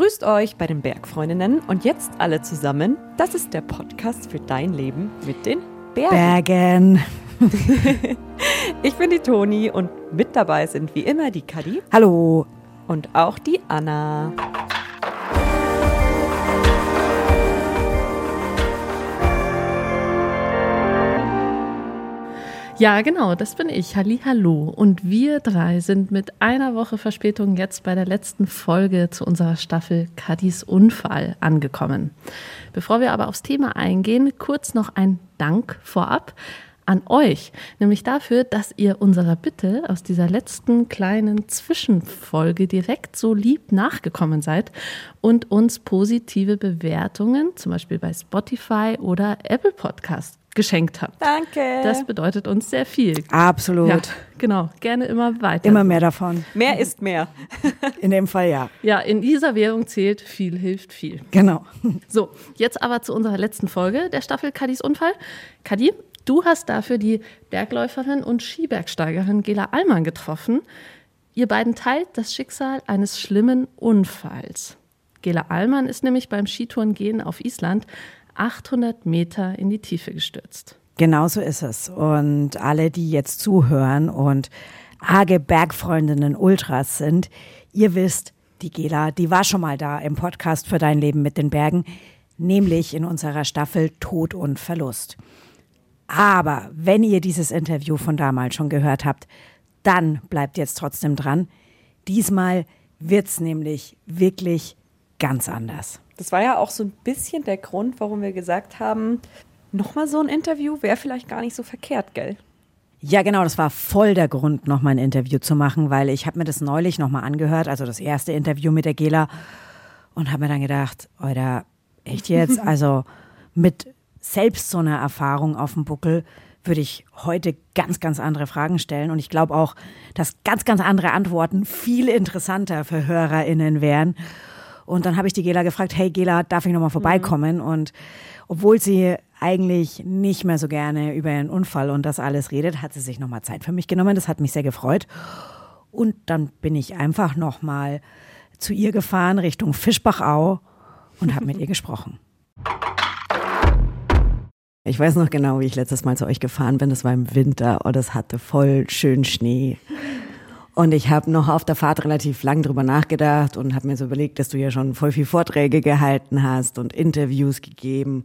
Grüßt euch bei den Bergfreundinnen und jetzt alle zusammen. Das ist der Podcast für dein Leben mit den Bergen. Bergen. ich bin die Toni und mit dabei sind wie immer die Kadi. Hallo. Und auch die Anna. Ja, genau, das bin ich. Halli, hallo. Und wir drei sind mit einer Woche Verspätung jetzt bei der letzten Folge zu unserer Staffel Kadis Unfall angekommen. Bevor wir aber aufs Thema eingehen, kurz noch ein Dank vorab an euch, nämlich dafür, dass ihr unserer Bitte aus dieser letzten kleinen Zwischenfolge direkt so lieb nachgekommen seid und uns positive Bewertungen, zum Beispiel bei Spotify oder Apple Podcast geschenkt habt. Danke. Das bedeutet uns sehr viel. Absolut. Ja, genau. Gerne immer weiter. Immer mehr davon. Mehr ist mehr. In dem Fall ja. Ja, in dieser Währung zählt viel hilft viel. Genau. So, jetzt aber zu unserer letzten Folge der Staffel Kadis Unfall. Kadi, du hast dafür die Bergläuferin und Skibergsteigerin Gela Allmann getroffen. Ihr beiden teilt das Schicksal eines schlimmen Unfalls. Gela Allmann ist nämlich beim Skitourengehen auf Island 800 Meter in die Tiefe gestürzt. Genau so ist es. Und alle, die jetzt zuhören und arge Bergfreundinnen Ultras sind, ihr wisst, die Gela, die war schon mal da im Podcast für dein Leben mit den Bergen, nämlich in unserer Staffel Tod und Verlust. Aber wenn ihr dieses Interview von damals schon gehört habt, dann bleibt jetzt trotzdem dran. Diesmal wird's nämlich wirklich ganz anders. Das war ja auch so ein bisschen der Grund, warum wir gesagt haben, nochmal so ein Interview wäre vielleicht gar nicht so verkehrt, gell? Ja, genau, das war voll der Grund, nochmal ein Interview zu machen, weil ich habe mir das neulich nochmal angehört, also das erste Interview mit der Gela und habe mir dann gedacht, oder echt jetzt, also mit selbst so einer Erfahrung auf dem Buckel würde ich heute ganz, ganz andere Fragen stellen. Und ich glaube auch, dass ganz, ganz andere Antworten viel interessanter für HörerInnen wären. Und dann habe ich die Gela gefragt, hey Gela, darf ich nochmal vorbeikommen? Mhm. Und obwohl sie eigentlich nicht mehr so gerne über ihren Unfall und das alles redet, hat sie sich nochmal Zeit für mich genommen. Das hat mich sehr gefreut. Und dann bin ich einfach nochmal zu ihr gefahren, Richtung Fischbachau und habe mit ihr gesprochen. Ich weiß noch genau, wie ich letztes Mal zu euch gefahren bin. Das war im Winter und es hatte voll schön Schnee. Und ich habe noch auf der Fahrt relativ lang drüber nachgedacht und habe mir so überlegt, dass du ja schon voll viel Vorträge gehalten hast und Interviews gegeben.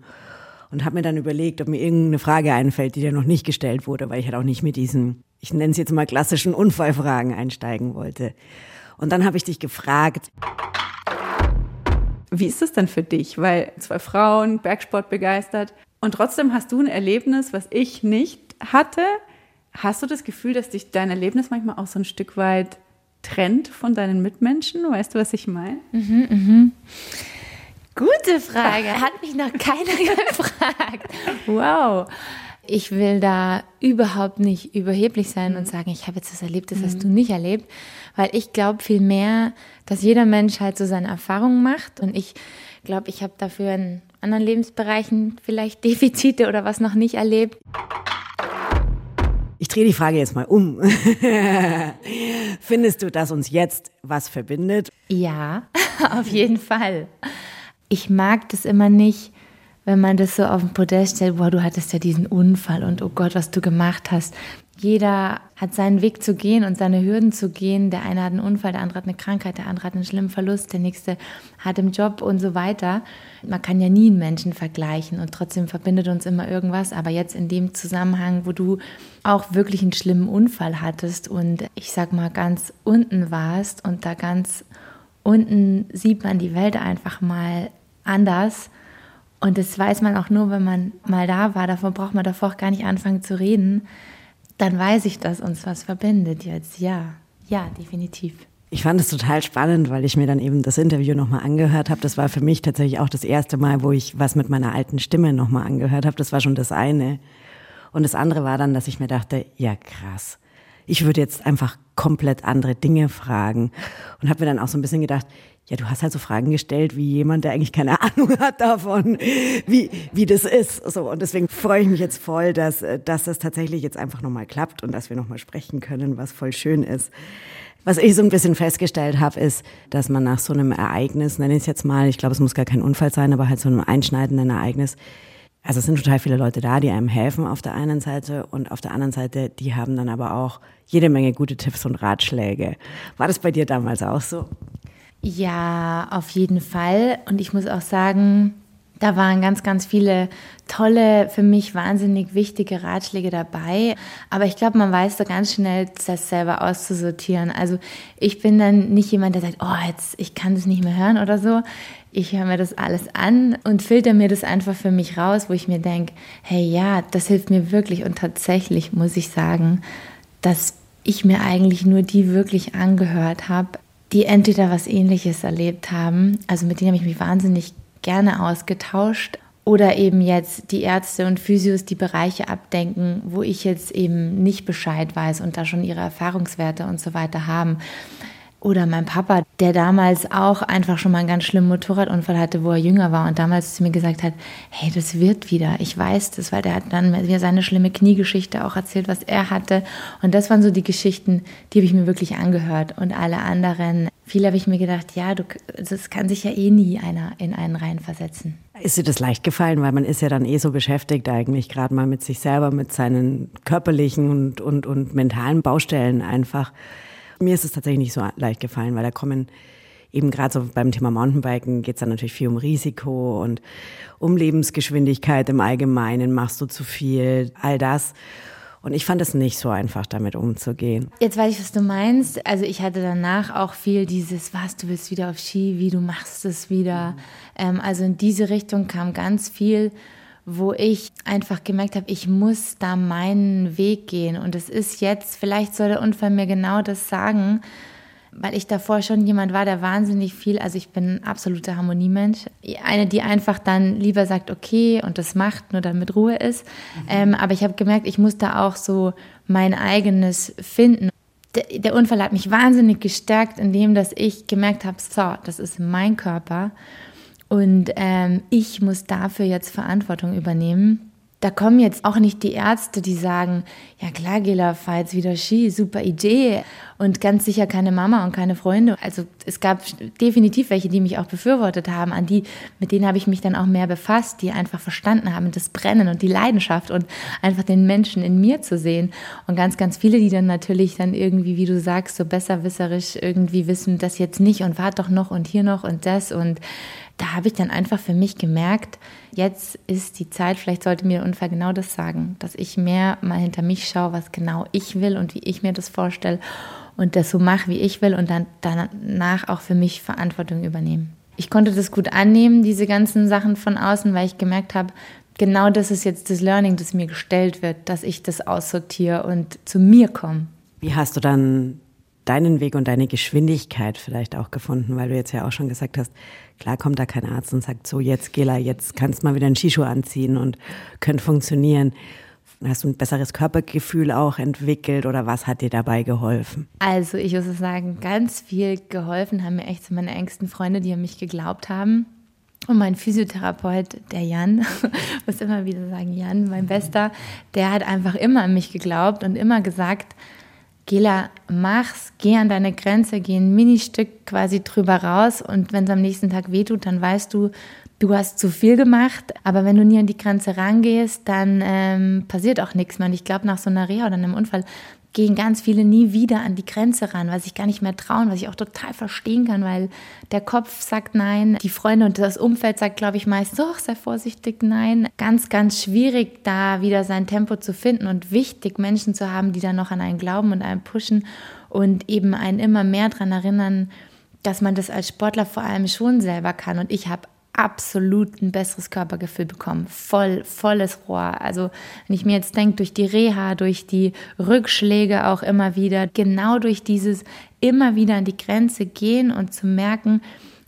Und habe mir dann überlegt, ob mir irgendeine Frage einfällt, die dir noch nicht gestellt wurde, weil ich halt auch nicht mit diesen, ich nenne es jetzt mal klassischen Unfallfragen einsteigen wollte. Und dann habe ich dich gefragt. Wie ist das denn für dich? Weil zwei Frauen, Bergsport begeistert und trotzdem hast du ein Erlebnis, was ich nicht hatte. Hast du das Gefühl, dass dich dein Erlebnis manchmal auch so ein Stück weit trennt von deinen Mitmenschen? Weißt du, was ich meine? Mhm, mhm. Gute Frage. Hat mich noch keiner gefragt. Wow. Ich will da überhaupt nicht überheblich sein und sagen, ich habe jetzt das erlebt, das hast du nicht erlebt, weil ich glaube vielmehr, dass jeder Mensch halt so seine Erfahrungen macht und ich glaube, ich habe dafür in anderen Lebensbereichen vielleicht Defizite oder was noch nicht erlebt. Ich drehe die Frage jetzt mal um. Findest du, dass uns jetzt was verbindet? Ja, auf jeden Fall. Ich mag das immer nicht, wenn man das so auf den Podest stellt, boah, du hattest ja diesen Unfall und oh Gott, was du gemacht hast. Jeder hat seinen Weg zu gehen und seine Hürden zu gehen. Der eine hat einen Unfall, der andere hat eine Krankheit, der andere hat einen schlimmen Verlust, der nächste hat im Job und so weiter. Man kann ja nie einen Menschen vergleichen und trotzdem verbindet uns immer irgendwas. Aber jetzt in dem Zusammenhang, wo du auch wirklich einen schlimmen Unfall hattest und ich sag mal ganz unten warst und da ganz unten sieht man die Welt einfach mal anders. Und das weiß man auch nur, wenn man mal da war. Davon braucht man davor auch gar nicht anfangen zu reden dann weiß ich, dass uns was verbindet jetzt. Ja, ja, definitiv. Ich fand es total spannend, weil ich mir dann eben das Interview nochmal angehört habe. Das war für mich tatsächlich auch das erste Mal, wo ich was mit meiner alten Stimme nochmal angehört habe. Das war schon das eine. Und das andere war dann, dass ich mir dachte, ja krass. Ich würde jetzt einfach komplett andere Dinge fragen. Und habe mir dann auch so ein bisschen gedacht, ja, du hast halt so Fragen gestellt, wie jemand, der eigentlich keine Ahnung hat davon, wie, wie das ist. So, und deswegen freue ich mich jetzt voll, dass, dass das tatsächlich jetzt einfach nochmal klappt und dass wir nochmal sprechen können, was voll schön ist. Was ich so ein bisschen festgestellt habe, ist, dass man nach so einem Ereignis, nenne ich es jetzt mal, ich glaube, es muss gar kein Unfall sein, aber halt so einem einschneidenden Ereignis, also es sind total viele Leute da, die einem helfen auf der einen Seite und auf der anderen Seite, die haben dann aber auch jede Menge gute Tipps und Ratschläge. War das bei dir damals auch so? Ja, auf jeden Fall. Und ich muss auch sagen, da waren ganz, ganz viele tolle, für mich wahnsinnig wichtige Ratschläge dabei. Aber ich glaube, man weiß da ganz schnell, das selber auszusortieren. Also ich bin dann nicht jemand, der sagt, oh, jetzt, ich kann das nicht mehr hören oder so. Ich höre mir das alles an und filter mir das einfach für mich raus, wo ich mir denke, hey, ja, das hilft mir wirklich. Und tatsächlich muss ich sagen, dass ich mir eigentlich nur die wirklich angehört habe, die entweder was Ähnliches erlebt haben. Also mit denen habe ich mich wahnsinnig gerne ausgetauscht. Oder eben jetzt die Ärzte und Physios, die Bereiche abdenken, wo ich jetzt eben nicht Bescheid weiß und da schon ihre Erfahrungswerte und so weiter haben. Oder mein Papa, der damals auch einfach schon mal einen ganz schlimmen Motorradunfall hatte, wo er jünger war und damals zu mir gesagt hat, hey, das wird wieder. Ich weiß das, weil der hat dann mir seine schlimme Kniegeschichte auch erzählt, was er hatte. Und das waren so die Geschichten, die habe ich mir wirklich angehört. Und alle anderen, viele habe ich mir gedacht, ja, du, das kann sich ja eh nie einer in einen reinversetzen. Ist dir das leicht gefallen, weil man ist ja dann eh so beschäftigt eigentlich gerade mal mit sich selber, mit seinen körperlichen und, und, und mentalen Baustellen einfach. Mir ist es tatsächlich nicht so leicht gefallen, weil da kommen eben gerade so beim Thema Mountainbiken geht es dann natürlich viel um Risiko und um Lebensgeschwindigkeit im Allgemeinen, machst du zu viel, all das. Und ich fand es nicht so einfach, damit umzugehen. Jetzt weiß ich, was du meinst. Also ich hatte danach auch viel dieses, was, du willst wieder auf Ski, wie du machst es wieder. Mhm. Ähm, also in diese Richtung kam ganz viel wo ich einfach gemerkt habe, ich muss da meinen Weg gehen. Und es ist jetzt, vielleicht soll der Unfall mir genau das sagen, weil ich davor schon jemand war, der wahnsinnig viel, also ich bin ein absoluter Harmoniemensch. Eine, die einfach dann lieber sagt, okay, und das macht, nur damit Ruhe ist. Mhm. Ähm, aber ich habe gemerkt, ich muss da auch so mein eigenes finden. Der, der Unfall hat mich wahnsinnig gestärkt, indem dass ich gemerkt habe, so, das ist mein Körper und ähm, ich muss dafür jetzt Verantwortung übernehmen. Da kommen jetzt auch nicht die Ärzte, die sagen, ja klar, Gela, fahr jetzt wieder Ski, super Idee. Und ganz sicher keine Mama und keine Freunde. Also es gab definitiv welche, die mich auch befürwortet haben, an die, mit denen habe ich mich dann auch mehr befasst, die einfach verstanden haben, das Brennen und die Leidenschaft und einfach den Menschen in mir zu sehen. Und ganz, ganz viele, die dann natürlich dann irgendwie, wie du sagst, so besserwisserisch irgendwie wissen, das jetzt nicht und wart doch noch und hier noch und das und da habe ich dann einfach für mich gemerkt, jetzt ist die Zeit, vielleicht sollte mir der Unfall genau das sagen, dass ich mehr mal hinter mich schaue, was genau ich will und wie ich mir das vorstelle und das so mache, wie ich will und dann danach auch für mich Verantwortung übernehmen. Ich konnte das gut annehmen, diese ganzen Sachen von außen, weil ich gemerkt habe, genau das ist jetzt das Learning, das mir gestellt wird, dass ich das aussortiere und zu mir komme. Wie hast du dann deinen Weg und deine Geschwindigkeit vielleicht auch gefunden, weil du jetzt ja auch schon gesagt hast, klar kommt da kein Arzt und sagt, so jetzt Gela, jetzt kannst du mal wieder einen Skischuh anziehen und könnte funktionieren. Hast du ein besseres Körpergefühl auch entwickelt oder was hat dir dabei geholfen? Also ich muss sagen, ganz viel geholfen haben mir echt meine engsten Freunde, die an mich geglaubt haben. Und mein Physiotherapeut, der Jan, muss immer wieder sagen, Jan, mein Bester, der hat einfach immer an mich geglaubt und immer gesagt, Gela, mach's, geh an deine Grenze, geh ein Ministück quasi drüber raus und wenn es am nächsten Tag wehtut, dann weißt du, du hast zu viel gemacht, aber wenn du nie an die Grenze rangehst, dann ähm, passiert auch nichts mehr. Und ich glaube, nach so einer Reha oder einem Unfall gehen ganz viele nie wieder an die Grenze ran, weil sich gar nicht mehr trauen, was ich auch total verstehen kann, weil der Kopf sagt nein, die Freunde und das Umfeld sagt, glaube ich, meist, oh, sei vorsichtig, nein. Ganz, ganz schwierig, da wieder sein Tempo zu finden und wichtig, Menschen zu haben, die dann noch an einen glauben und einen pushen und eben einen immer mehr daran erinnern, dass man das als Sportler vor allem schon selber kann. Und ich habe absolut ein besseres Körpergefühl bekommen. Voll, volles Rohr. Also wenn ich mir jetzt denke, durch die Reha, durch die Rückschläge auch immer wieder, genau durch dieses immer wieder an die Grenze gehen und zu merken,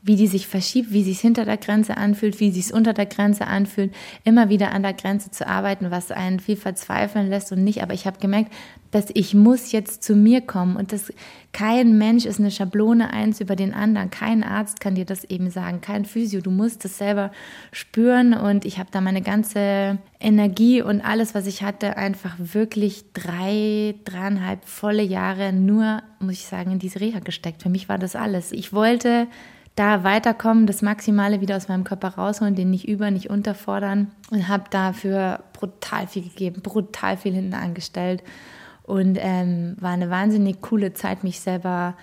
wie die sich verschiebt, wie sich hinter der Grenze anfühlt, wie sich unter der Grenze anfühlt, immer wieder an der Grenze zu arbeiten, was einen viel verzweifeln lässt und nicht. Aber ich habe gemerkt, dass ich muss jetzt zu mir kommen und dass kein Mensch ist eine Schablone eins über den anderen. Kein Arzt kann dir das eben sagen, kein Physio. Du musst das selber spüren und ich habe da meine ganze Energie und alles, was ich hatte, einfach wirklich drei, dreieinhalb volle Jahre nur, muss ich sagen, in diese Reha gesteckt. Für mich war das alles. Ich wollte da weiterkommen, das Maximale wieder aus meinem Körper rausholen, den nicht über, nicht unterfordern und habe dafür brutal viel gegeben, brutal viel hinten angestellt und ähm, war eine wahnsinnig coole Zeit, mich selber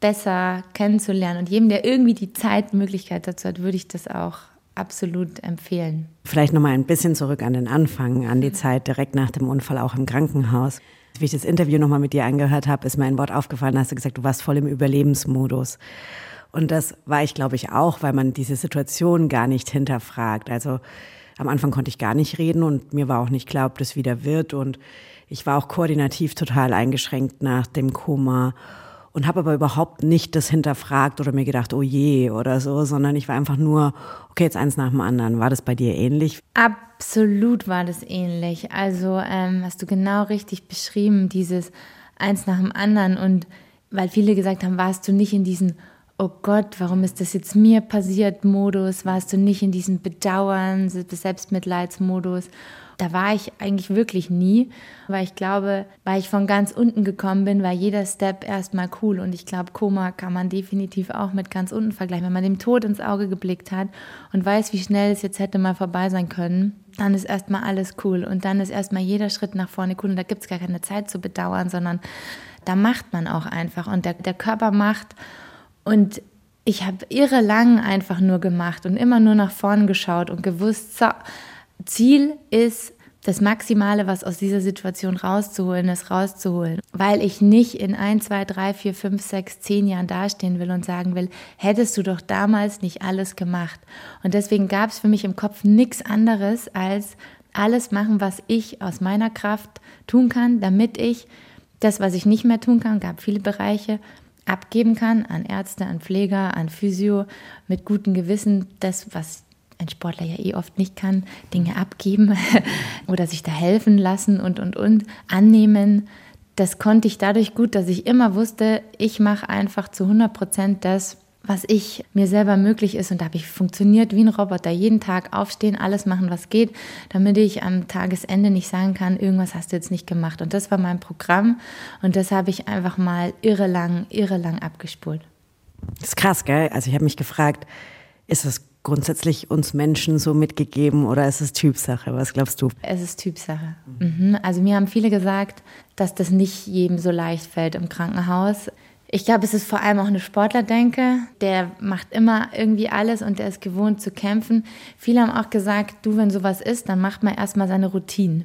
besser kennenzulernen und jedem, der irgendwie die Zeit, Möglichkeit dazu hat, würde ich das auch absolut empfehlen. Vielleicht noch mal ein bisschen zurück an den Anfang, an die Zeit direkt nach dem Unfall auch im Krankenhaus. Wie ich das Interview noch mal mit dir angehört habe, ist mir ein Wort aufgefallen, hast du gesagt, du warst voll im Überlebensmodus. Und das war ich, glaube ich, auch, weil man diese Situation gar nicht hinterfragt. Also am Anfang konnte ich gar nicht reden und mir war auch nicht klar, ob das wieder wird. Und ich war auch koordinativ total eingeschränkt nach dem Koma und habe aber überhaupt nicht das hinterfragt oder mir gedacht, oh je oder so, sondern ich war einfach nur, okay, jetzt eins nach dem anderen. War das bei dir ähnlich? Absolut war das ähnlich. Also ähm, hast du genau richtig beschrieben, dieses eins nach dem anderen. Und weil viele gesagt haben, warst du nicht in diesen oh Gott, warum ist das jetzt mir passiert Modus, warst du nicht in diesem Bedauern, Selbstmitleidsmodus. Da war ich eigentlich wirklich nie, weil ich glaube, weil ich von ganz unten gekommen bin, war jeder Step erstmal cool. Und ich glaube, Koma kann man definitiv auch mit ganz unten vergleichen. Wenn man dem Tod ins Auge geblickt hat und weiß, wie schnell es jetzt hätte mal vorbei sein können, dann ist erstmal alles cool. Und dann ist erstmal jeder Schritt nach vorne cool. Und da gibt es gar keine Zeit zu bedauern, sondern da macht man auch einfach. Und der, der Körper macht. Und ich habe irre lang einfach nur gemacht und immer nur nach vorn geschaut und gewusst, so, Ziel ist, das Maximale, was aus dieser Situation rauszuholen ist, rauszuholen. Weil ich nicht in ein, zwei, drei, vier, fünf, sechs, zehn Jahren dastehen will und sagen will, hättest du doch damals nicht alles gemacht. Und deswegen gab es für mich im Kopf nichts anderes als alles machen, was ich aus meiner Kraft tun kann, damit ich das, was ich nicht mehr tun kann, gab viele Bereiche, abgeben kann an Ärzte, an Pfleger, an Physio, mit gutem Gewissen das, was ein Sportler ja eh oft nicht kann, Dinge abgeben oder sich da helfen lassen und, und, und, annehmen. Das konnte ich dadurch gut, dass ich immer wusste, ich mache einfach zu 100 Prozent das, was ich mir selber möglich ist. Und da habe ich funktioniert wie ein Roboter. Jeden Tag aufstehen, alles machen, was geht, damit ich am Tagesende nicht sagen kann, irgendwas hast du jetzt nicht gemacht. Und das war mein Programm. Und das habe ich einfach mal irre lang, irre lang abgespult. Das ist krass, gell? Also ich habe mich gefragt, ist das grundsätzlich uns Menschen so mitgegeben oder ist es Typsache? Was glaubst du? Es ist Typsache. Mhm. Also mir haben viele gesagt, dass das nicht jedem so leicht fällt im Krankenhaus. Ich glaube, es ist vor allem auch eine Sportlerdenke. Der macht immer irgendwie alles und der ist gewohnt zu kämpfen. Viele haben auch gesagt, du, wenn sowas ist, dann macht man erstmal seine Routinen.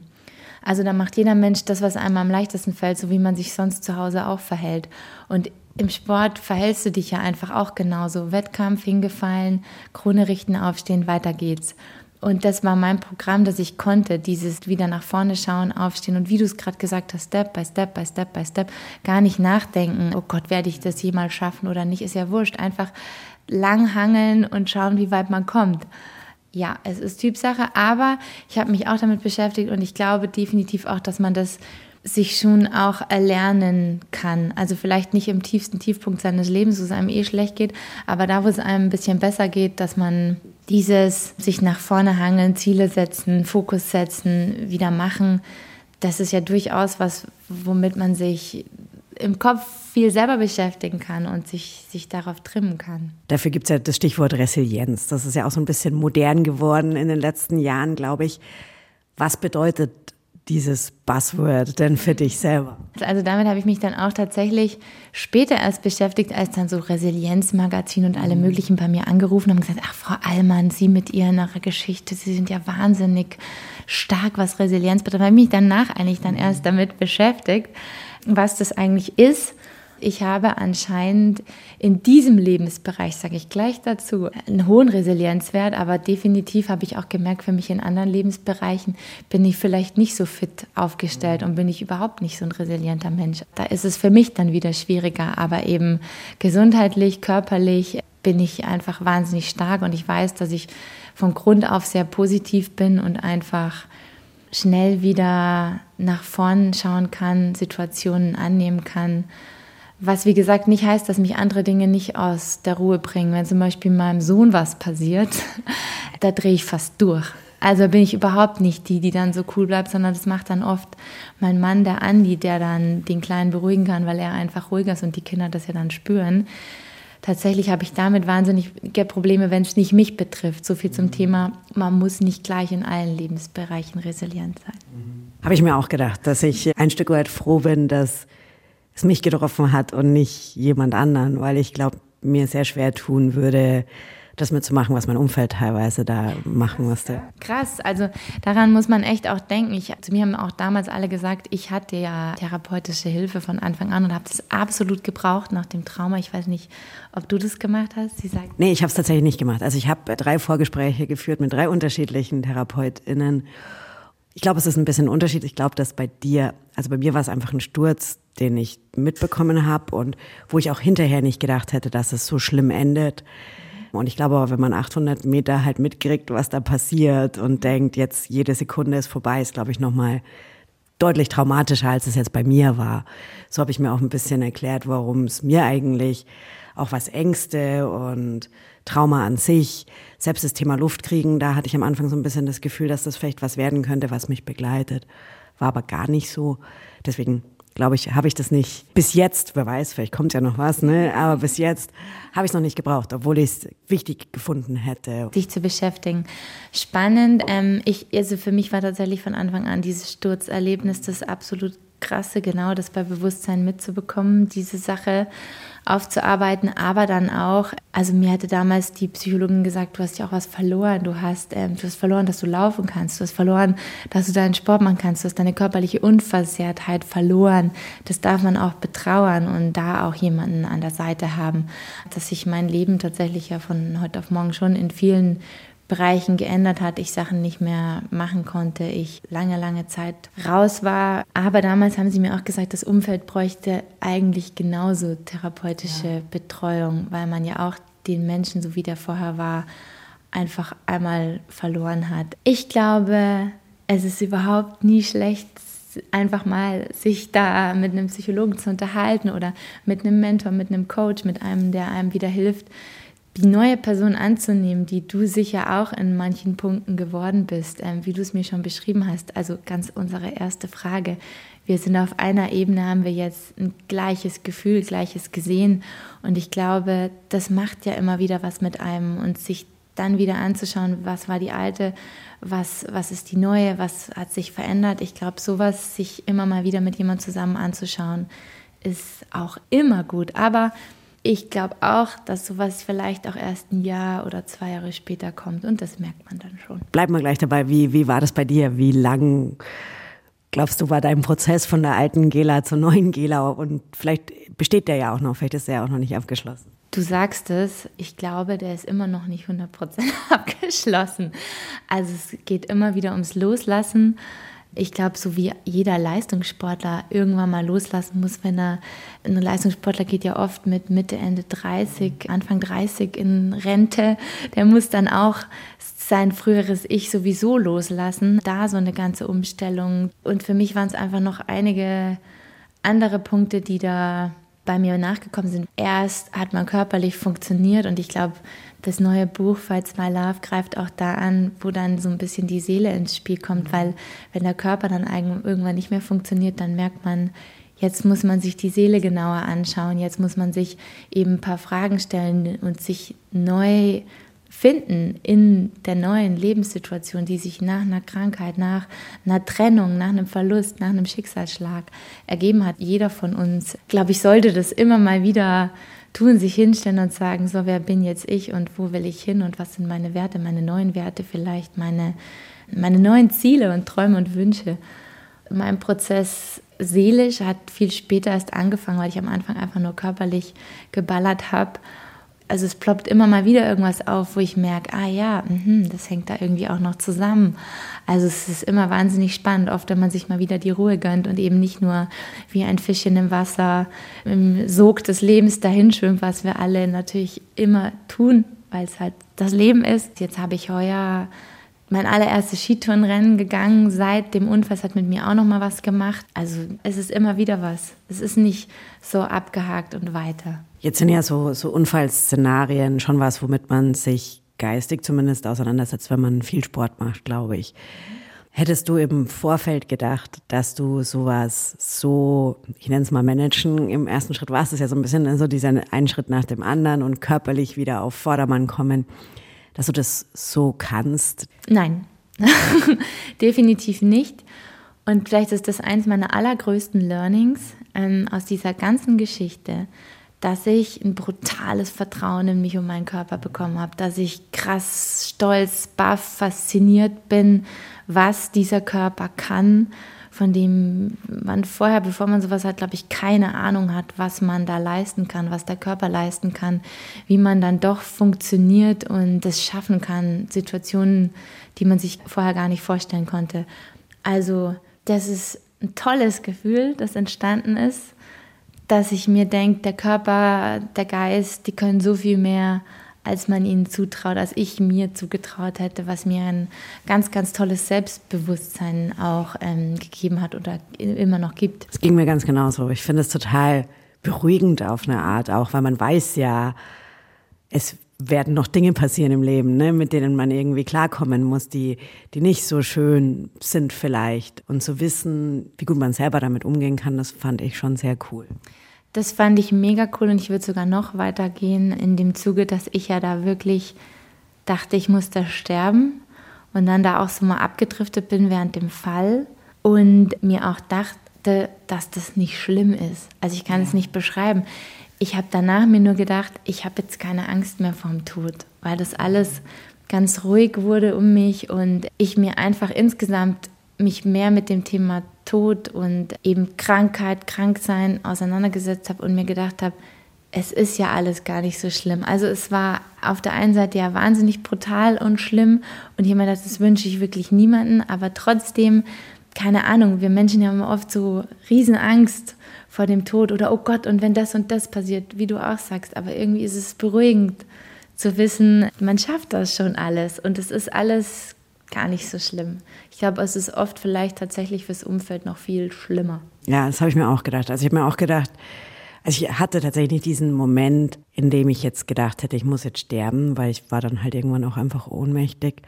Also da macht jeder Mensch das, was einem am leichtesten fällt, so wie man sich sonst zu Hause auch verhält. Und im Sport verhältst du dich ja einfach auch genauso. Wettkampf, hingefallen, Krone richten, aufstehen, weiter geht's. Und das war mein Programm, dass ich konnte, dieses wieder nach vorne schauen, aufstehen und wie du es gerade gesagt hast, Step by Step by Step by Step, gar nicht nachdenken, oh Gott, werde ich das jemals schaffen oder nicht, ist ja wurscht, einfach lang hangeln und schauen, wie weit man kommt. Ja, es ist Typsache, aber ich habe mich auch damit beschäftigt und ich glaube definitiv auch, dass man das sich schon auch erlernen kann. Also vielleicht nicht im tiefsten Tiefpunkt seines Lebens, wo es einem eh schlecht geht, aber da, wo es einem ein bisschen besser geht, dass man dieses sich nach vorne hangeln, Ziele setzen, Fokus setzen, wieder machen, das ist ja durchaus was, womit man sich im Kopf viel selber beschäftigen kann und sich, sich darauf trimmen kann. Dafür gibt es ja das Stichwort Resilienz. Das ist ja auch so ein bisschen modern geworden in den letzten Jahren, glaube ich. Was bedeutet dieses Buzzword denn für dich selber? Also damit habe ich mich dann auch tatsächlich später erst beschäftigt, als dann so Resilienzmagazin und alle mhm. möglichen bei mir angerufen haben und gesagt, ach Frau Allmann, Sie mit Ihrer Geschichte, Sie sind ja wahnsinnig stark, was Resilienz betrifft. Da habe ich mich danach eigentlich dann erst damit beschäftigt, was das eigentlich ist ich habe anscheinend in diesem Lebensbereich, sage ich gleich dazu, einen hohen Resilienzwert, aber definitiv habe ich auch gemerkt, für mich in anderen Lebensbereichen bin ich vielleicht nicht so fit aufgestellt und bin ich überhaupt nicht so ein resilienter Mensch. Da ist es für mich dann wieder schwieriger, aber eben gesundheitlich, körperlich bin ich einfach wahnsinnig stark und ich weiß, dass ich von Grund auf sehr positiv bin und einfach schnell wieder nach vorn schauen kann, Situationen annehmen kann. Was wie gesagt nicht heißt, dass mich andere Dinge nicht aus der Ruhe bringen. Wenn zum Beispiel meinem Sohn was passiert, da drehe ich fast durch. Also bin ich überhaupt nicht die, die dann so cool bleibt, sondern das macht dann oft mein Mann, der Andi, der dann den Kleinen beruhigen kann, weil er einfach ruhiger ist und die Kinder das ja dann spüren tatsächlich habe ich damit wahnsinnig Probleme, wenn es nicht mich betrifft. So viel zum mhm. Thema, man muss nicht gleich in allen Lebensbereichen resilient sein. Mhm. Habe ich mir auch gedacht, dass ich ein Stück weit froh bin, dass es mich getroffen hat und nicht jemand anderen, weil ich glaube, mir sehr schwer tun würde, das mitzumachen, was mein Umfeld teilweise da machen musste. Krass, also daran muss man echt auch denken. Ich, zu mir haben auch damals alle gesagt, ich hatte ja therapeutische Hilfe von Anfang an und habe das absolut gebraucht nach dem Trauma. Ich weiß nicht, ob du das gemacht hast. Sie sagt, nee, ich habe es tatsächlich nicht gemacht. Also ich habe drei Vorgespräche geführt mit drei unterschiedlichen TherapeutInnen. Ich glaube, es ist ein bisschen Unterschied. Ich glaube, dass bei dir, also bei mir war es einfach ein Sturz, den ich mitbekommen habe und wo ich auch hinterher nicht gedacht hätte, dass es so schlimm endet. Und ich glaube aber, wenn man 800 Meter halt mitkriegt, was da passiert und denkt, jetzt jede Sekunde ist vorbei, ist, glaube ich, nochmal deutlich traumatischer, als es jetzt bei mir war. So habe ich mir auch ein bisschen erklärt, warum es mir eigentlich auch was Ängste und Trauma an sich, selbst das Thema Luft kriegen, da hatte ich am Anfang so ein bisschen das Gefühl, dass das vielleicht was werden könnte, was mich begleitet. War aber gar nicht so. Deswegen glaube ich, habe ich das nicht bis jetzt, wer weiß, vielleicht kommt ja noch was, ne? aber bis jetzt habe ich es noch nicht gebraucht, obwohl ich es wichtig gefunden hätte. Dich zu beschäftigen. Spannend. Ähm, ich, also für mich war tatsächlich von Anfang an dieses Sturzerlebnis das absolut krasse, genau das bei Bewusstsein mitzubekommen, diese Sache aufzuarbeiten, aber dann auch, also mir hatte damals die Psychologin gesagt, du hast ja auch was verloren, du hast, ähm, du hast verloren, dass du laufen kannst, du hast verloren, dass du deinen Sport machen kannst, du hast deine körperliche Unversehrtheit verloren. Das darf man auch betrauern und da auch jemanden an der Seite haben, dass sich mein Leben tatsächlich ja von heute auf morgen schon in vielen Bereichen geändert hat, ich Sachen nicht mehr machen konnte, ich lange, lange Zeit raus war. Aber damals haben sie mir auch gesagt, das Umfeld bräuchte eigentlich genauso therapeutische ja. Betreuung, weil man ja auch den Menschen, so wie der vorher war, einfach einmal verloren hat. Ich glaube, es ist überhaupt nie schlecht, einfach mal sich da mit einem Psychologen zu unterhalten oder mit einem Mentor, mit einem Coach, mit einem, der einem wieder hilft, die neue Person anzunehmen, die du sicher auch in manchen Punkten geworden bist, ähm, wie du es mir schon beschrieben hast. Also ganz unsere erste Frage. Wir sind auf einer Ebene, haben wir jetzt ein gleiches Gefühl, gleiches gesehen. Und ich glaube, das macht ja immer wieder was mit einem und sich dann wieder anzuschauen, was war die alte, was, was ist die neue, was hat sich verändert. Ich glaube, sowas sich immer mal wieder mit jemandem zusammen anzuschauen, ist auch immer gut. Aber ich glaube auch, dass sowas vielleicht auch erst ein Jahr oder zwei Jahre später kommt und das merkt man dann schon. Bleiben wir gleich dabei. Wie, wie war das bei dir? Wie lang glaubst du, war dein Prozess von der alten Gela zur neuen Gela? Und vielleicht besteht der ja auch noch, vielleicht ist der ja auch noch nicht abgeschlossen. Du sagst es, ich glaube, der ist immer noch nicht 100% abgeschlossen. Also es geht immer wieder ums Loslassen ich glaube, so wie jeder Leistungssportler irgendwann mal loslassen muss, wenn er, ein Leistungssportler geht ja oft mit Mitte, Ende 30, Anfang 30 in Rente, der muss dann auch sein früheres Ich sowieso loslassen. Da so eine ganze Umstellung. Und für mich waren es einfach noch einige andere Punkte, die da bei mir nachgekommen sind. Erst hat man körperlich funktioniert und ich glaube, das neue Buch Fights My Love greift auch da an, wo dann so ein bisschen die Seele ins Spiel kommt, mhm. weil wenn der Körper dann irgendwann nicht mehr funktioniert, dann merkt man, jetzt muss man sich die Seele genauer anschauen, jetzt muss man sich eben ein paar Fragen stellen und sich neu finden in der neuen Lebenssituation, die sich nach einer Krankheit, nach einer Trennung, nach einem Verlust, nach einem Schicksalsschlag ergeben hat. Jeder von uns, glaube ich, sollte das immer mal wieder tun, sich hinstellen und sagen, so, wer bin jetzt ich und wo will ich hin und was sind meine Werte, meine neuen Werte vielleicht, meine, meine neuen Ziele und Träume und Wünsche. Mein Prozess seelisch hat viel später erst angefangen, weil ich am Anfang einfach nur körperlich geballert habe. Also es ploppt immer mal wieder irgendwas auf, wo ich merke, ah ja, mh, das hängt da irgendwie auch noch zusammen. Also es ist immer wahnsinnig spannend, oft wenn man sich mal wieder die Ruhe gönnt und eben nicht nur wie ein Fischchen im Wasser im Sog des Lebens dahin schwimmt, was wir alle natürlich immer tun, weil es halt das Leben ist. Jetzt habe ich heuer mein allererstes Skitourenrennen gegangen. Seit dem Unfall es hat mit mir auch noch mal was gemacht. Also es ist immer wieder was. Es ist nicht so abgehakt und weiter. Jetzt sind ja so, so Unfallszenarien schon was, womit man sich geistig zumindest auseinandersetzt, wenn man viel Sport macht, glaube ich. Hättest du im Vorfeld gedacht, dass du sowas so, ich nenne es mal managen, im ersten Schritt warst es ja so ein bisschen so dieser ein Schritt nach dem anderen und körperlich wieder auf Vordermann kommen dass du das so kannst? Nein, definitiv nicht. Und vielleicht ist das eins meiner allergrößten Learnings ähm, aus dieser ganzen Geschichte, dass ich ein brutales Vertrauen in mich und meinen Körper bekommen habe, dass ich krass stolz, baff, fasziniert bin, was dieser Körper kann von dem man vorher, bevor man sowas hat, glaube ich, keine Ahnung hat, was man da leisten kann, was der Körper leisten kann, wie man dann doch funktioniert und das schaffen kann, Situationen, die man sich vorher gar nicht vorstellen konnte. Also das ist ein tolles Gefühl, das entstanden ist, dass ich mir denke, der Körper, der Geist, die können so viel mehr als man ihnen zutraut, als ich mir zugetraut hätte, was mir ein ganz, ganz tolles Selbstbewusstsein auch ähm, gegeben hat oder immer noch gibt. Es ging mir ganz genauso. Ich finde es total beruhigend auf eine Art, auch weil man weiß ja, es werden noch Dinge passieren im Leben, ne, mit denen man irgendwie klarkommen muss, die, die nicht so schön sind vielleicht. Und zu wissen, wie gut man selber damit umgehen kann, das fand ich schon sehr cool. Das fand ich mega cool und ich würde sogar noch weiter gehen in dem Zuge, dass ich ja da wirklich dachte, ich muss da sterben und dann da auch so mal abgedriftet bin während dem Fall und mir auch dachte, dass das nicht schlimm ist. Also ich kann ja. es nicht beschreiben. Ich habe danach mir nur gedacht, ich habe jetzt keine Angst mehr vom Tod, weil das alles ganz ruhig wurde um mich und ich mir einfach insgesamt mich mehr mit dem Thema Tod und eben Krankheit, Kranksein auseinandergesetzt habe und mir gedacht habe, es ist ja alles gar nicht so schlimm. Also es war auf der einen Seite ja wahnsinnig brutal und schlimm und mir gedacht, das wünsche ich wirklich niemanden, aber trotzdem, keine Ahnung, wir Menschen haben oft so Riesenangst vor dem Tod oder oh Gott, und wenn das und das passiert, wie du auch sagst, aber irgendwie ist es beruhigend zu wissen, man schafft das schon alles und es ist alles gar nicht so schlimm. Ich glaube, es ist oft vielleicht tatsächlich fürs Umfeld noch viel schlimmer. Ja, das habe ich mir auch gedacht. Also ich habe mir auch gedacht, also ich hatte tatsächlich diesen Moment, in dem ich jetzt gedacht hätte, ich muss jetzt sterben, weil ich war dann halt irgendwann auch einfach ohnmächtig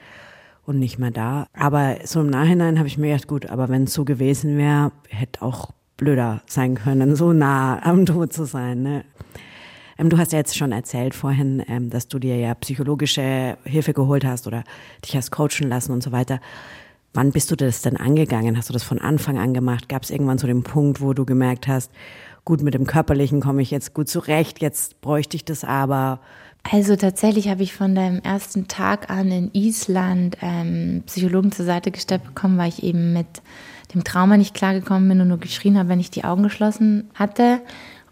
und nicht mehr da. Aber so im Nachhinein habe ich mir gedacht, gut, aber wenn es so gewesen wäre, hätte auch blöder sein können, so nah am Tod zu sein. Ne? Ähm, du hast ja jetzt schon erzählt vorhin, ähm, dass du dir ja psychologische Hilfe geholt hast oder dich hast coachen lassen und so weiter. Wann bist du das denn angegangen? Hast du das von Anfang an gemacht? Gab es irgendwann so den Punkt, wo du gemerkt hast, gut, mit dem Körperlichen komme ich jetzt gut zurecht, jetzt bräuchte ich das aber? Also tatsächlich habe ich von deinem ersten Tag an in Island ähm, Psychologen zur Seite gestellt bekommen, weil ich eben mit dem Trauma nicht klargekommen bin und nur geschrien habe, wenn ich die Augen geschlossen hatte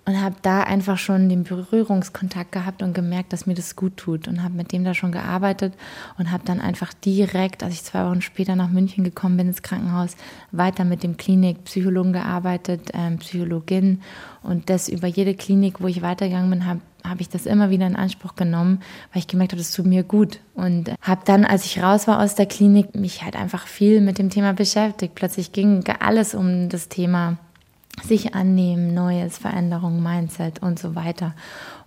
und habe da einfach schon den Berührungskontakt gehabt und gemerkt, dass mir das gut tut und habe mit dem da schon gearbeitet und habe dann einfach direkt, als ich zwei Wochen später nach München gekommen bin ins Krankenhaus, weiter mit dem Klinikpsychologen gearbeitet, ähm, Psychologin und das über jede Klinik, wo ich weitergegangen bin, habe habe ich das immer wieder in Anspruch genommen, weil ich gemerkt habe, das tut mir gut. Und habe dann, als ich raus war aus der Klinik, mich halt einfach viel mit dem Thema beschäftigt. Plötzlich ging alles um das Thema sich annehmen, Neues, Veränderung, Mindset und so weiter.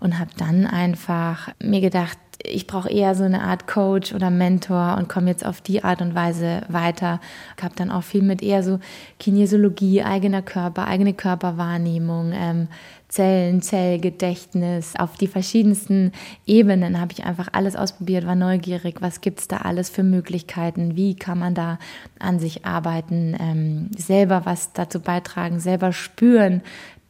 Und habe dann einfach mir gedacht, ich brauche eher so eine Art Coach oder Mentor und komme jetzt auf die Art und Weise weiter. Ich habe dann auch viel mit eher so Kinesiologie, eigener Körper, eigene Körperwahrnehmung, ähm, Zellen, Zellgedächtnis, auf die verschiedensten Ebenen habe ich einfach alles ausprobiert, war neugierig, was gibt es da alles für Möglichkeiten, wie kann man da an sich arbeiten, ähm, selber was dazu beitragen, selber spüren,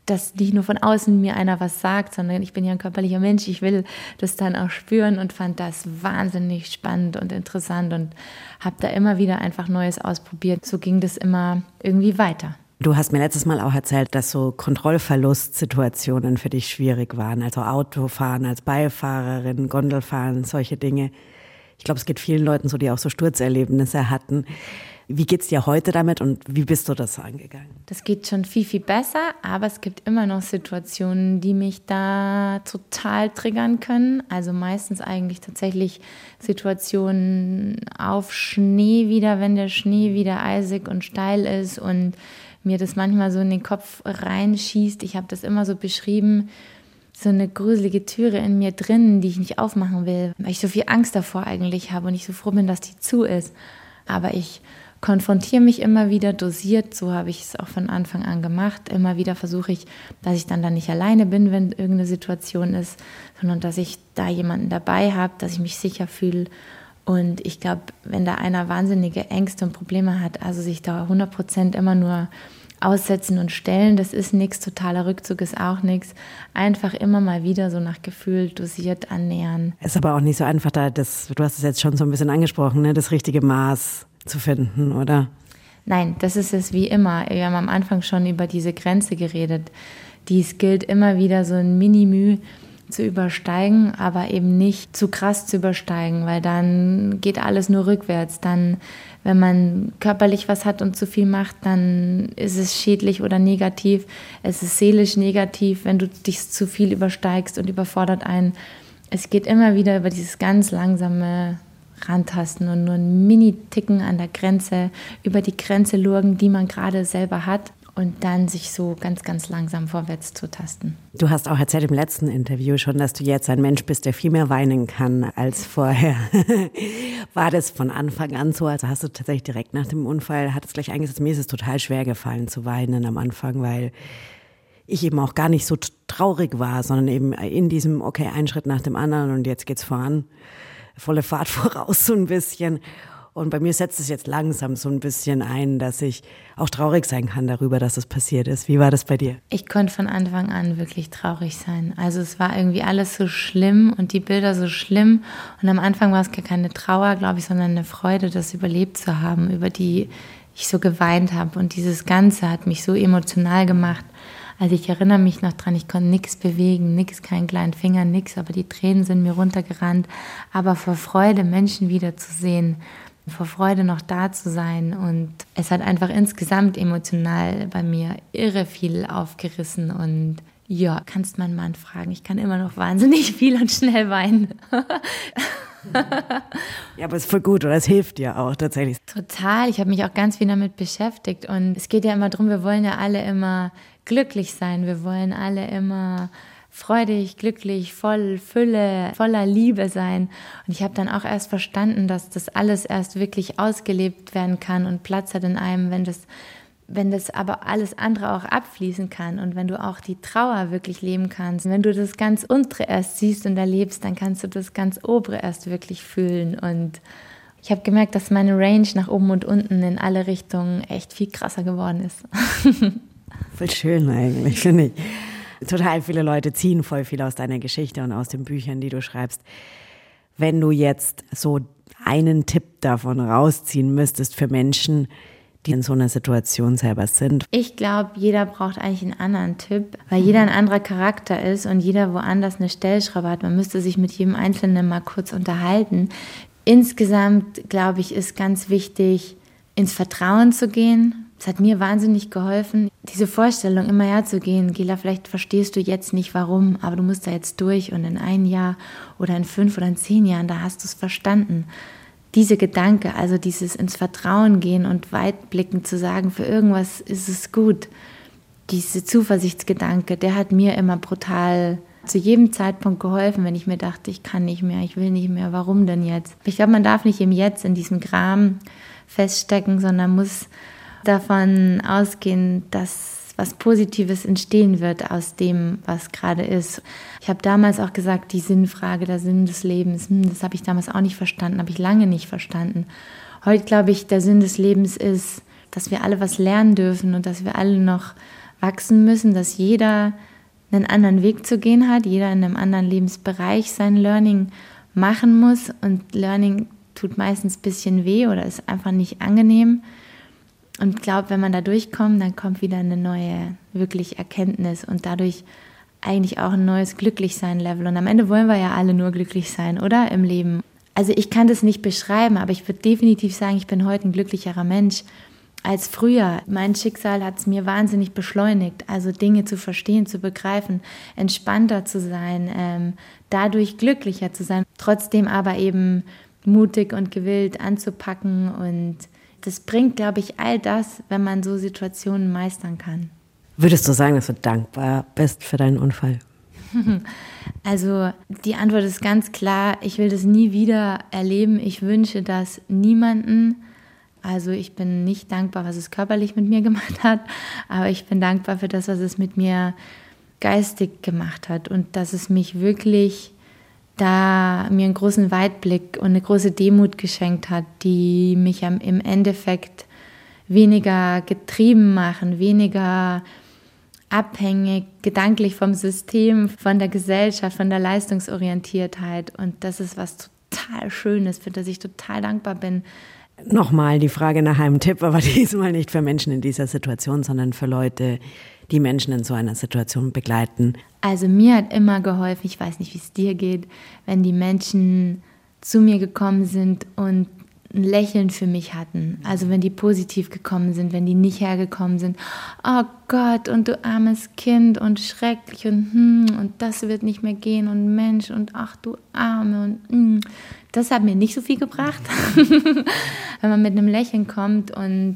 dass nicht nur von außen mir einer was sagt, sondern ich bin ja ein körperlicher Mensch, ich will das dann auch spüren und fand das wahnsinnig spannend und interessant und habe da immer wieder einfach Neues ausprobiert. So ging das immer irgendwie weiter. Du hast mir letztes Mal auch erzählt, dass so Kontrollverlustsituationen für dich schwierig waren. Also Autofahren als Beifahrerin, Gondelfahren, solche Dinge. Ich glaube, es geht vielen Leuten so, die auch so Sturzerlebnisse hatten. Wie geht's dir heute damit und wie bist du das angegangen? Das geht schon viel, viel besser, aber es gibt immer noch Situationen, die mich da total triggern können. Also meistens eigentlich tatsächlich Situationen auf Schnee wieder, wenn der Schnee wieder eisig und steil ist und mir das manchmal so in den Kopf reinschießt. Ich habe das immer so beschrieben, so eine gruselige Türe in mir drin, die ich nicht aufmachen will, weil ich so viel Angst davor eigentlich habe und ich so froh bin, dass die zu ist. Aber ich konfrontiere mich immer wieder dosiert, so habe ich es auch von Anfang an gemacht. Immer wieder versuche ich, dass ich dann da nicht alleine bin, wenn irgendeine Situation ist, sondern dass ich da jemanden dabei habe, dass ich mich sicher fühle. Und ich glaube, wenn da einer wahnsinnige Ängste und Probleme hat, also sich da 100 Prozent immer nur aussetzen und stellen, das ist nichts, totaler Rückzug ist auch nichts. Einfach immer mal wieder so nach Gefühl dosiert annähern. Ist aber auch nicht so einfach, da das, du hast es jetzt schon so ein bisschen angesprochen, ne, das richtige Maß zu finden, oder? Nein, das ist es wie immer. Wir haben am Anfang schon über diese Grenze geredet. Dies gilt immer wieder so ein Minimü zu übersteigen, aber eben nicht zu krass zu übersteigen, weil dann geht alles nur rückwärts. Dann, wenn man körperlich was hat und zu viel macht, dann ist es schädlich oder negativ. Es ist seelisch negativ, wenn du dich zu viel übersteigst und überfordert einen. Es geht immer wieder über dieses ganz langsame rantasten und nur ein Mini-Ticken an der Grenze, über die Grenze lurgen, die man gerade selber hat und dann sich so ganz, ganz langsam vorwärts zu tasten. Du hast auch erzählt im letzten Interview schon, dass du jetzt ein Mensch bist, der viel mehr weinen kann als vorher. War das von Anfang an so? Also hast du tatsächlich direkt nach dem Unfall, hat es gleich eingesetzt, mir ist es total schwer gefallen zu weinen am Anfang, weil ich eben auch gar nicht so traurig war, sondern eben in diesem, okay, ein Schritt nach dem anderen und jetzt geht's voran volle Fahrt voraus so ein bisschen. Und bei mir setzt es jetzt langsam so ein bisschen ein, dass ich auch traurig sein kann darüber, dass es passiert ist. Wie war das bei dir? Ich konnte von Anfang an wirklich traurig sein. Also es war irgendwie alles so schlimm und die Bilder so schlimm. Und am Anfang war es gar keine Trauer, glaube ich, sondern eine Freude, das überlebt zu haben, über die ich so geweint habe. Und dieses Ganze hat mich so emotional gemacht. Also ich erinnere mich noch dran, ich konnte nichts bewegen, nichts, keinen kleinen Finger, nichts, aber die Tränen sind mir runtergerannt. Aber vor Freude, Menschen wiederzusehen, vor Freude noch da zu sein. Und es hat einfach insgesamt emotional bei mir irre viel aufgerissen. Und ja, kannst meinen Mann fragen. Ich kann immer noch wahnsinnig viel und schnell weinen. ja, aber es ist voll gut oder es hilft dir auch tatsächlich. Total. Ich habe mich auch ganz viel damit beschäftigt. Und es geht ja immer darum, wir wollen ja alle immer glücklich sein. Wir wollen alle immer freudig, glücklich, voll Fülle, voller Liebe sein. Und ich habe dann auch erst verstanden, dass das alles erst wirklich ausgelebt werden kann und Platz hat in einem, wenn das wenn das aber alles andere auch abfließen kann und wenn du auch die Trauer wirklich leben kannst, wenn du das ganz untere erst siehst und erlebst, dann kannst du das ganz obere erst wirklich fühlen und ich habe gemerkt, dass meine Range nach oben und unten in alle Richtungen echt viel krasser geworden ist. Voll schön eigentlich, finde ich. Total viele Leute ziehen voll viel aus deiner Geschichte und aus den Büchern, die du schreibst. Wenn du jetzt so einen Tipp davon rausziehen müsstest für Menschen, die in so einer Situation selber sind? Ich glaube, jeder braucht eigentlich einen anderen Tipp, weil jeder ein anderer Charakter ist und jeder woanders eine Stellschraube hat. Man müsste sich mit jedem Einzelnen mal kurz unterhalten. Insgesamt, glaube ich, ist ganz wichtig, ins Vertrauen zu gehen, es hat mir wahnsinnig geholfen, diese Vorstellung immer herzugehen. Gela, vielleicht verstehst du jetzt nicht warum, aber du musst da jetzt durch und in ein Jahr oder in fünf oder in zehn Jahren, da hast du es verstanden. Diese Gedanke, also dieses ins Vertrauen gehen und weitblickend zu sagen, für irgendwas ist es gut. Diese Zuversichtsgedanke, der hat mir immer brutal zu jedem Zeitpunkt geholfen, wenn ich mir dachte, ich kann nicht mehr, ich will nicht mehr, warum denn jetzt? Ich glaube, man darf nicht im Jetzt in diesem Gram feststecken, sondern muss davon ausgehen, dass was Positives entstehen wird aus dem, was gerade ist. Ich habe damals auch gesagt, die Sinnfrage, der Sinn des Lebens, hm, das habe ich damals auch nicht verstanden, habe ich lange nicht verstanden. Heute glaube ich, der Sinn des Lebens ist, dass wir alle was lernen dürfen und dass wir alle noch wachsen müssen, dass jeder einen anderen Weg zu gehen hat, jeder in einem anderen Lebensbereich sein Learning machen muss und Learning tut meistens ein bisschen weh oder ist einfach nicht angenehm Und glaube, wenn man da durchkommt, dann kommt wieder eine neue, wirklich Erkenntnis und dadurch eigentlich auch ein neues Glücklichsein-Level. Und am Ende wollen wir ja alle nur glücklich sein, oder? Im Leben. Also ich kann das nicht beschreiben, aber ich würde definitiv sagen, ich bin heute ein glücklicherer Mensch als früher. Mein Schicksal hat es mir wahnsinnig beschleunigt, also Dinge zu verstehen, zu begreifen, entspannter zu sein, ähm, dadurch glücklicher zu sein, trotzdem aber eben mutig und gewillt anzupacken. Und das bringt, glaube ich, all das, wenn man so Situationen meistern kann. Würdest du sagen, dass du dankbar bist für deinen Unfall? Also die Antwort ist ganz klar, ich will das nie wieder erleben. Ich wünsche das niemanden. Also ich bin nicht dankbar, was es körperlich mit mir gemacht hat, aber ich bin dankbar für das, was es mit mir geistig gemacht hat und dass es mich wirklich da mir einen großen Weitblick und eine große Demut geschenkt hat, die mich im Endeffekt weniger getrieben machen, weniger abhängig gedanklich vom System, von der Gesellschaft, von der Leistungsorientiertheit. Und das ist was total Schönes, für das ich total dankbar bin. Nochmal die Frage nach einem Tipp, aber diesmal nicht für Menschen in dieser Situation, sondern für Leute, die Menschen in so einer Situation begleiten. Also mir hat immer geholfen, ich weiß nicht, wie es dir geht, wenn die Menschen zu mir gekommen sind und ein Lächeln für mich hatten. Also wenn die positiv gekommen sind, wenn die nicht hergekommen sind, oh Gott und du armes Kind und schrecklich und hm, und das wird nicht mehr gehen und Mensch und ach du Arme und hm. das hat mir nicht so viel gebracht, wenn man mit einem Lächeln kommt und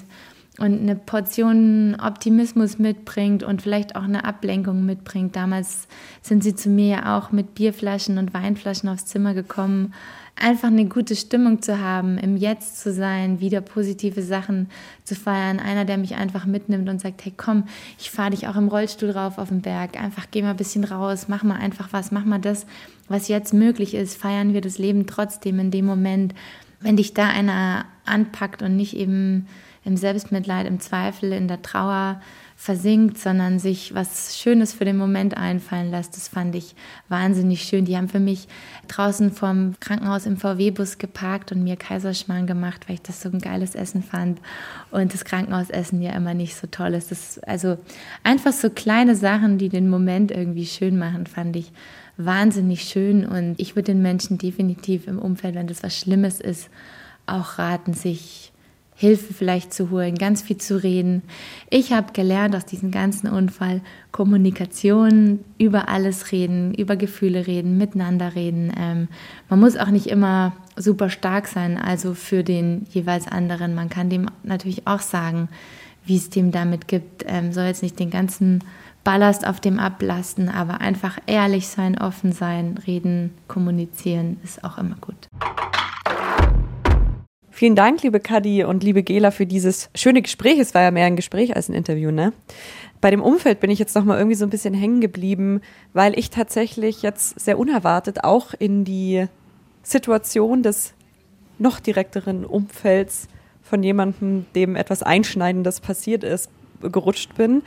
und eine Portion Optimismus mitbringt und vielleicht auch eine Ablenkung mitbringt. Damals sind sie zu mir ja auch mit Bierflaschen und Weinflaschen aufs Zimmer gekommen einfach eine gute Stimmung zu haben, im Jetzt zu sein, wieder positive Sachen zu feiern. Einer, der mich einfach mitnimmt und sagt, hey komm, ich fahre dich auch im Rollstuhl rauf auf den Berg. Einfach geh mal ein bisschen raus, mach mal einfach was, mach mal das, was jetzt möglich ist. Feiern wir das Leben trotzdem in dem Moment. Wenn dich da einer anpackt und nicht eben im Selbstmitleid, im Zweifel, in der Trauer, versinkt, sondern sich was Schönes für den Moment einfallen lässt. Das fand ich wahnsinnig schön. Die haben für mich draußen vom Krankenhaus im VW-Bus geparkt und mir Kaiserschmarrn gemacht, weil ich das so ein geiles Essen fand und das Krankenhausessen ja immer nicht so toll ist. Das, also einfach so kleine Sachen, die den Moment irgendwie schön machen, fand ich wahnsinnig schön und ich würde den Menschen definitiv im Umfeld, wenn das was Schlimmes ist, auch raten, sich Hilfe vielleicht zu holen, ganz viel zu reden. Ich habe gelernt aus diesem ganzen Unfall Kommunikation, über alles reden, über Gefühle reden, miteinander reden. Ähm, man muss auch nicht immer super stark sein, also für den jeweils anderen. Man kann dem natürlich auch sagen, wie es dem damit gibt. Ähm, soll jetzt nicht den ganzen Ballast auf dem ablasten, aber einfach ehrlich sein, offen sein, reden, kommunizieren ist auch immer gut. Vielen Dank, liebe Kadi und liebe Gela, für dieses schöne Gespräch. Es war ja mehr ein Gespräch als ein Interview, ne? Bei dem Umfeld bin ich jetzt noch mal irgendwie so ein bisschen hängen geblieben, weil ich tatsächlich jetzt sehr unerwartet auch in die Situation des noch direkteren Umfelds von jemandem, dem etwas Einschneidendes passiert ist, gerutscht bin.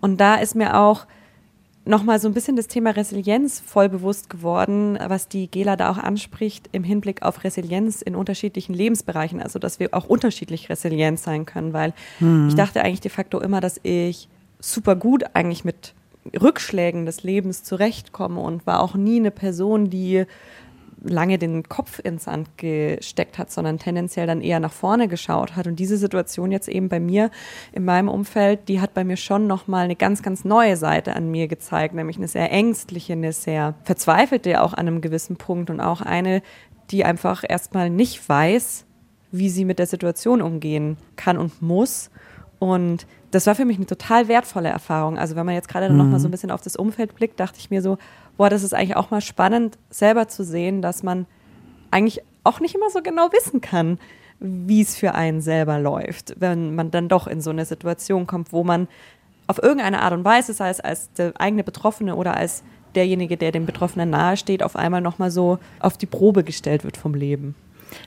Und da ist mir auch nochmal so ein bisschen das Thema Resilienz voll bewusst geworden, was die Gela da auch anspricht im Hinblick auf Resilienz in unterschiedlichen Lebensbereichen. Also, dass wir auch unterschiedlich resilient sein können, weil mhm. ich dachte eigentlich de facto immer, dass ich super gut eigentlich mit Rückschlägen des Lebens zurechtkomme und war auch nie eine Person, die lange den Kopf ins Sand gesteckt hat, sondern tendenziell dann eher nach vorne geschaut hat. Und diese Situation jetzt eben bei mir in meinem Umfeld, die hat bei mir schon nochmal eine ganz, ganz neue Seite an mir gezeigt, nämlich eine sehr ängstliche, eine sehr verzweifelte auch an einem gewissen Punkt und auch eine, die einfach erstmal nicht weiß, wie sie mit der Situation umgehen kann und muss. Und das war für mich eine total wertvolle Erfahrung. Also wenn man jetzt gerade mhm. noch mal so ein bisschen auf das Umfeld blickt, dachte ich mir so, boah, das ist eigentlich auch mal spannend, selber zu sehen, dass man eigentlich auch nicht immer so genau wissen kann, wie es für einen selber läuft, wenn man dann doch in so eine Situation kommt, wo man auf irgendeine Art und Weise, sei es als der eigene Betroffene oder als derjenige, der dem Betroffenen nahesteht, auf einmal nochmal so auf die Probe gestellt wird vom Leben.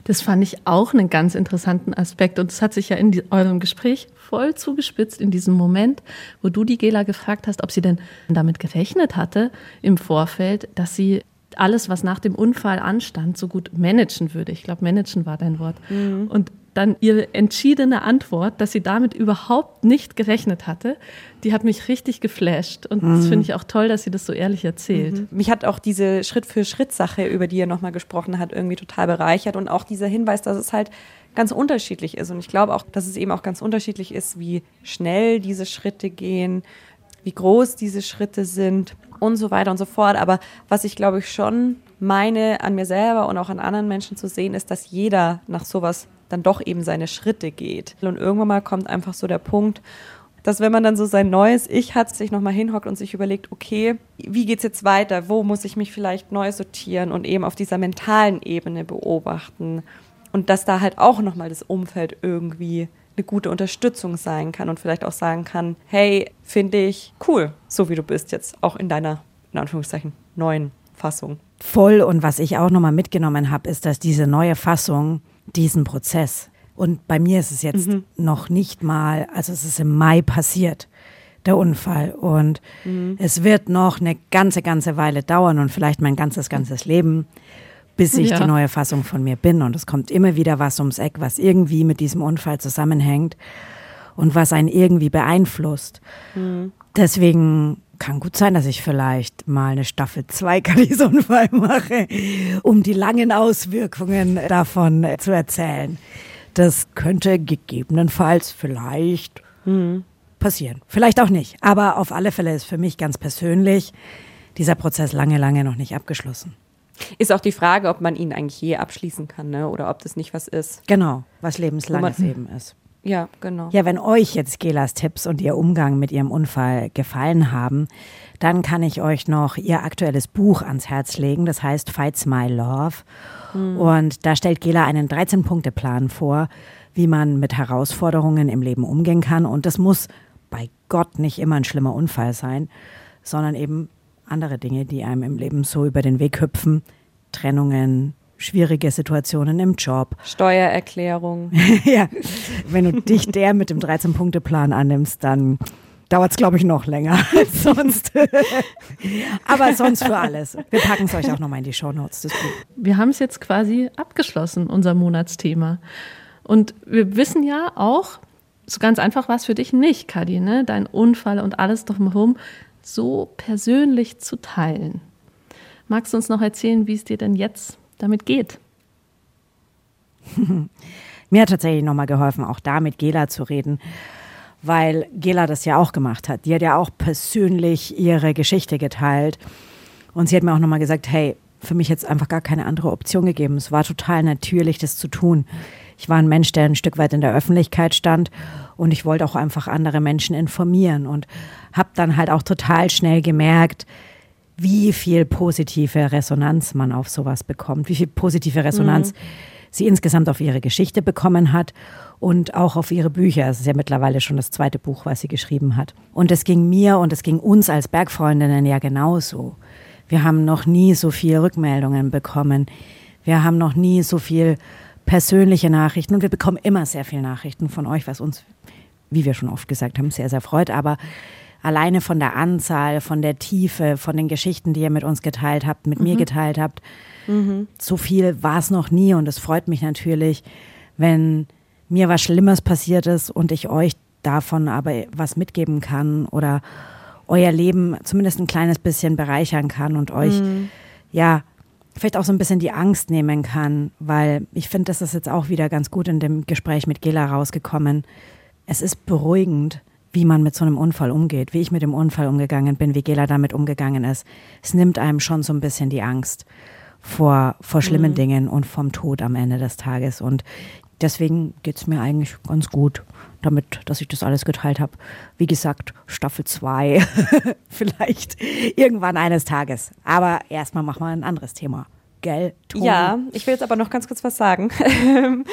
Das fand ich auch einen ganz interessanten Aspekt und es hat sich ja in die, eurem Gespräch voll zugespitzt in diesem Moment, wo du die Gela gefragt hast, ob sie denn damit gerechnet hatte im Vorfeld, dass sie alles, was nach dem Unfall anstand, so gut managen würde. Ich glaube, managen war dein Wort. Mhm. Und dann ihre entschiedene Antwort, dass sie damit überhaupt nicht gerechnet hatte, die hat mich richtig geflasht. Und mhm. das finde ich auch toll, dass sie das so ehrlich erzählt. Mhm. Mich hat auch diese Schritt-für-Schritt-Sache, über die er nochmal gesprochen hat, irgendwie total bereichert. Und auch dieser Hinweis, dass es halt ganz unterschiedlich ist. Und ich glaube auch, dass es eben auch ganz unterschiedlich ist, wie schnell diese Schritte gehen, wie groß diese Schritte sind und so weiter und so fort. Aber was ich glaube ich schon meine, an mir selber und auch an anderen Menschen zu sehen, ist, dass jeder nach sowas dann doch eben seine Schritte geht. Und irgendwann mal kommt einfach so der Punkt, dass wenn man dann so sein neues Ich hat, sich nochmal hinhockt und sich überlegt, okay, wie geht's jetzt weiter? Wo muss ich mich vielleicht neu sortieren und eben auf dieser mentalen Ebene beobachten? Und dass da halt auch nochmal das Umfeld irgendwie eine gute Unterstützung sein kann und vielleicht auch sagen kann, hey, finde ich cool, so wie du bist jetzt, auch in deiner, in Anführungszeichen, neuen Fassung. Voll. Und was ich auch nochmal mitgenommen habe, ist, dass diese neue Fassung diesen Prozess, und bei mir ist es jetzt mhm. noch nicht mal, also es ist im Mai passiert, der Unfall. Und mhm. es wird noch eine ganze, ganze Weile dauern und vielleicht mein ganzes, ganzes Leben, bis ich ja. die neue Fassung von mir bin. Und es kommt immer wieder was ums Eck, was irgendwie mit diesem Unfall zusammenhängt und was einen irgendwie beeinflusst. Mhm. Deswegen kann gut sein, dass ich vielleicht mal eine Staffel 2 Kalisunfall mache, um die langen Auswirkungen davon zu erzählen. Das könnte gegebenenfalls vielleicht mhm. passieren. Vielleicht auch nicht. Aber auf alle Fälle ist für mich ganz persönlich dieser Prozess lange, lange noch nicht abgeschlossen. Ist auch die Frage, ob man ihn eigentlich je abschließen kann, ne? oder ob das nicht was ist. Genau, was lebenslanges eben ist. Ja, genau. Ja, wenn euch jetzt Gelas Tipps und ihr Umgang mit ihrem Unfall gefallen haben, dann kann ich euch noch ihr aktuelles Buch ans Herz legen. Das heißt Fights My Love. Mhm. Und da stellt Gela einen 13-Punkte-Plan vor, wie man mit Herausforderungen im Leben umgehen kann. Und das muss bei Gott nicht immer ein schlimmer Unfall sein, sondern eben andere Dinge, die einem im Leben so über den Weg hüpfen. Trennungen, schwierige Situationen im Job. Steuererklärung. ja, wenn du dich der mit dem 13-Punkte-Plan annimmst, dann dauert es, glaube ich, noch länger als sonst. Aber sonst für alles. Wir packen es euch auch nochmal in die Show Notes. Wir haben es jetzt quasi abgeschlossen, unser Monatsthema. Und wir wissen ja auch, so ganz einfach war es für dich nicht, Kadi, ne? dein Unfall und alles drumherum so persönlich zu teilen. Magst du uns noch erzählen, wie es dir denn jetzt damit geht. Mir hat tatsächlich nochmal geholfen, auch da mit Gela zu reden, weil Gela das ja auch gemacht hat. Die hat ja auch persönlich ihre Geschichte geteilt. Und sie hat mir auch nochmal gesagt, hey, für mich jetzt einfach gar keine andere Option gegeben. Es war total natürlich, das zu tun. Ich war ein Mensch, der ein Stück weit in der Öffentlichkeit stand und ich wollte auch einfach andere Menschen informieren und habe dann halt auch total schnell gemerkt, wie viel positive Resonanz man auf sowas bekommt, wie viel positive Resonanz mhm. sie insgesamt auf ihre Geschichte bekommen hat und auch auf ihre Bücher. Es ist ja mittlerweile schon das zweite Buch, was sie geschrieben hat. Und es ging mir und es ging uns als Bergfreundinnen ja genauso. Wir haben noch nie so viele Rückmeldungen bekommen. Wir haben noch nie so viel persönliche Nachrichten und wir bekommen immer sehr viele Nachrichten von euch, was uns, wie wir schon oft gesagt haben, sehr, sehr freut. Aber alleine von der Anzahl, von der Tiefe, von den Geschichten, die ihr mit uns geteilt habt, mit mhm. mir geteilt habt. Mhm. So viel war es noch nie und es freut mich natürlich, wenn mir was Schlimmes passiert ist und ich euch davon aber was mitgeben kann oder euer Leben zumindest ein kleines bisschen bereichern kann und euch, mhm. ja, vielleicht auch so ein bisschen die Angst nehmen kann, weil ich finde, das ist jetzt auch wieder ganz gut in dem Gespräch mit Gela rausgekommen. Es ist beruhigend, wie man mit so einem Unfall umgeht, wie ich mit dem Unfall umgegangen bin, wie Gela damit umgegangen ist. Es nimmt einem schon so ein bisschen die Angst vor, vor schlimmen mhm. Dingen und vom Tod am Ende des Tages. Und deswegen geht es mir eigentlich ganz gut damit, dass ich das alles geteilt habe. Wie gesagt, Staffel 2 vielleicht irgendwann eines Tages. Aber erstmal machen wir ein anderes Thema gell? Toni? Ja, ich will jetzt aber noch ganz kurz was sagen.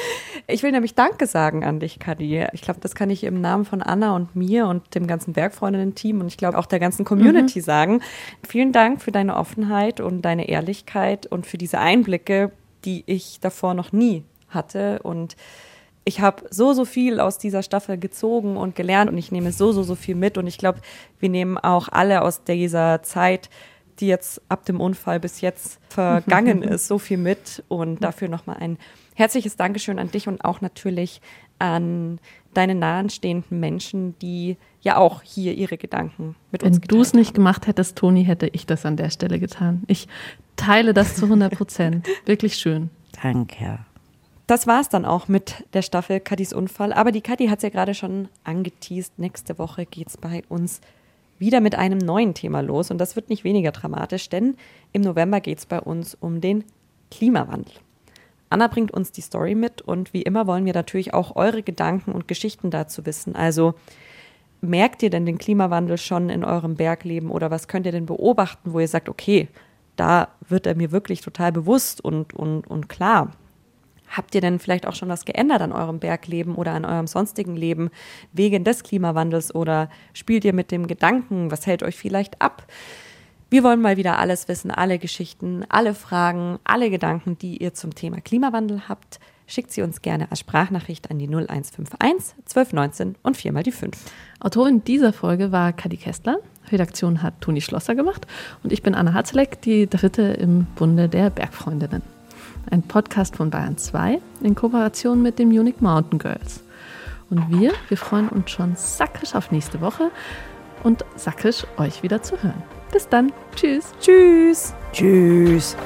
ich will nämlich Danke sagen an dich, Kadi. Ich glaube, das kann ich im Namen von Anna und mir und dem ganzen Bergfreundinnen-Team und ich glaube auch der ganzen Community mhm. sagen. Vielen Dank für deine Offenheit und deine Ehrlichkeit und für diese Einblicke, die ich davor noch nie hatte und ich habe so, so viel aus dieser Staffel gezogen und gelernt und ich nehme so, so, so viel mit und ich glaube, wir nehmen auch alle aus dieser Zeit die jetzt ab dem Unfall bis jetzt vergangen ist, so viel mit. Und dafür nochmal ein herzliches Dankeschön an dich und auch natürlich an deine nahenstehenden Menschen, die ja auch hier ihre Gedanken mit Wenn uns Wenn du es nicht gemacht hättest, Toni, hätte ich das an der Stelle getan. Ich teile das zu 100 Prozent. Wirklich schön. Danke. Das war es dann auch mit der Staffel Kadis Unfall. Aber die Kadi hat es ja gerade schon angeteased. Nächste Woche geht es bei uns wieder mit einem neuen Thema los. Und das wird nicht weniger dramatisch, denn im November geht es bei uns um den Klimawandel. Anna bringt uns die Story mit und wie immer wollen wir natürlich auch eure Gedanken und Geschichten dazu wissen. Also merkt ihr denn den Klimawandel schon in eurem Bergleben oder was könnt ihr denn beobachten, wo ihr sagt, okay, da wird er mir wirklich total bewusst und, und, und klar. Habt ihr denn vielleicht auch schon was geändert an eurem Bergleben oder an eurem sonstigen Leben wegen des Klimawandels oder spielt ihr mit dem Gedanken, was hält euch vielleicht ab? Wir wollen mal wieder alles wissen, alle Geschichten, alle Fragen, alle Gedanken, die ihr zum Thema Klimawandel habt. Schickt sie uns gerne als Sprachnachricht an die 0151 1219 und viermal die 5. Autorin dieser Folge war Kadi Kestler. Redaktion hat Toni Schlosser gemacht und ich bin Anna Hatzeleck, die dritte im Bunde der Bergfreundinnen. Ein Podcast von Bayern 2 in Kooperation mit den Munich Mountain Girls. Und wir, wir freuen uns schon sackisch auf nächste Woche und sackisch euch wieder zu hören. Bis dann. Tschüss. Tschüss. Tschüss.